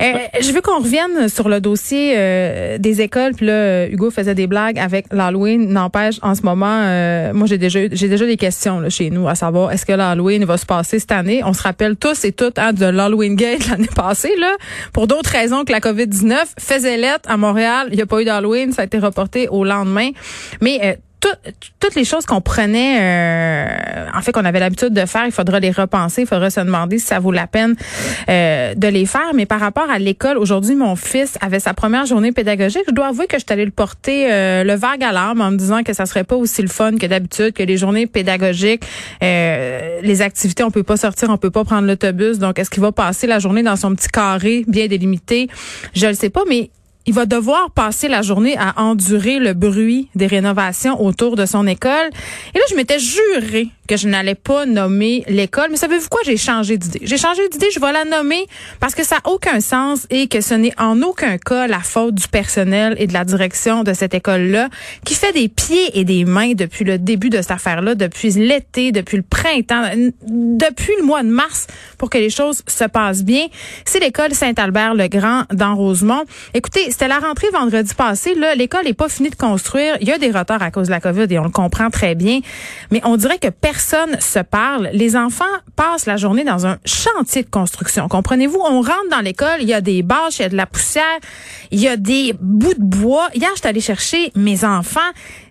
Euh, je veux qu'on revienne sur le dossier euh, des écoles. Puis là, Hugo faisait des blagues avec l'Halloween. N'empêche, en ce moment, euh, moi j'ai déjà j'ai déjà des questions là, chez nous à savoir est-ce que l'Halloween va se passer cette année? On se rappelle tous et toutes hein, de l'Halloween Gate l'année passée là, pour d'autres raisons que la COVID 19 faisait lettre à Montréal. Il n'y a pas eu d'Halloween, ça a été reporté au lendemain. Mais toutes les choses qu'on prenait, euh, en fait, qu'on avait l'habitude de faire, il faudra les repenser, il faudra se demander si ça vaut la peine euh, de les faire. Mais par rapport à l'école, aujourd'hui, mon fils avait sa première journée pédagogique. Je dois avouer que je suis le porter euh, le vague à en me disant que ça serait pas aussi le fun que d'habitude, que les journées pédagogiques, les activités, on peut pas sortir, on peut pas prendre l'autobus. Donc, est-ce qu'il va passer la journée dans son petit carré bien délimité? Je le sais pas, mais il va devoir passer la journée à endurer le bruit des rénovations autour de son école. Et là, je m'étais juré que je n'allais pas nommer l'école. Mais savez-vous quoi? J'ai changé d'idée. J'ai changé d'idée. Je vais la nommer parce que ça n'a aucun sens et que ce n'est en aucun cas la faute du personnel et de la direction de cette école-là qui fait des pieds et des mains depuis le début de cette affaire-là, depuis l'été, depuis le printemps, depuis le mois de mars pour que les choses se passent bien. C'est l'école Saint-Albert-le-Grand dans Rosemont. Écoutez, c'était la rentrée vendredi passé. Là, l'école n'est pas finie de construire. Il y a des retards à cause de la COVID et on le comprend très bien. Mais on dirait que personne se parle. Les enfants passent la journée dans un chantier de construction. Comprenez-vous? On rentre dans l'école, il y a des bâches, il y a de la poussière, il y a des bouts de bois. Hier, je suis allée chercher mes enfants.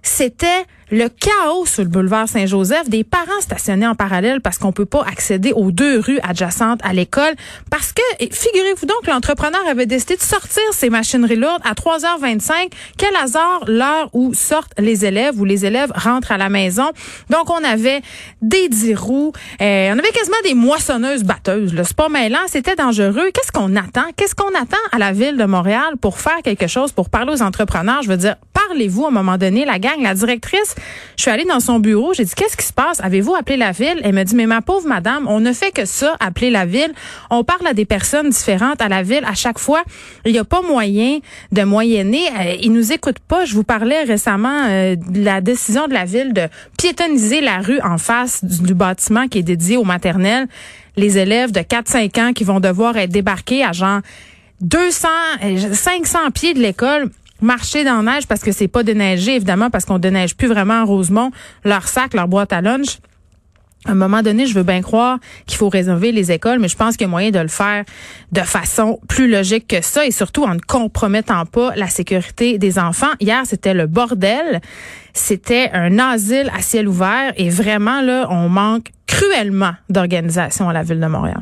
C'était le chaos sur le boulevard Saint-Joseph, des parents stationnés en parallèle parce qu'on peut pas accéder aux deux rues adjacentes à l'école parce que figurez-vous donc l'entrepreneur avait décidé de sortir ses machineries à 3h25. Quel hasard l'heure où sortent les élèves où les élèves rentrent à la maison. Donc on avait des dix roues, euh, on avait quasiment des moissonneuses batteuses. C'est pas mêlant, c'était dangereux. Qu'est-ce qu'on attend? Qu'est-ce qu'on attend à la ville de Montréal pour faire quelque chose pour parler aux entrepreneurs? Je veux dire, parlez-vous à un moment donné? La gang, la directrice je suis allée dans son bureau, j'ai dit qu'est-ce qui se passe? Avez-vous appelé la ville? Elle m'a dit mais ma pauvre madame, on ne fait que ça, appeler la ville. On parle à des personnes différentes à la ville à chaque fois. Il n'y a pas moyen de moyenner. Euh, ils nous écoutent pas. Je vous parlais récemment euh, de la décision de la ville de piétoniser la rue en face du, bâtiment qui est dédié aux maternelles. Les élèves de 4-5 ans qui vont devoir être débarqués à genre 200, 500 euh, pieds de l'école marcher dans la neige parce que c'est pas déneigé, évidemment, parce qu'on déneige plus vraiment en Rosemont, leur sac, leur boîte à lunch. À un moment donné, je veux bien croire qu'il faut réserver les écoles, mais je pense qu'il y a moyen de le faire de façon plus logique que ça et surtout en ne compromettant pas la sécurité des enfants. Hier, c'était le bordel. C'était un asile à ciel ouvert et vraiment, là, on manque cruellement d'organisation à la ville de Montréal.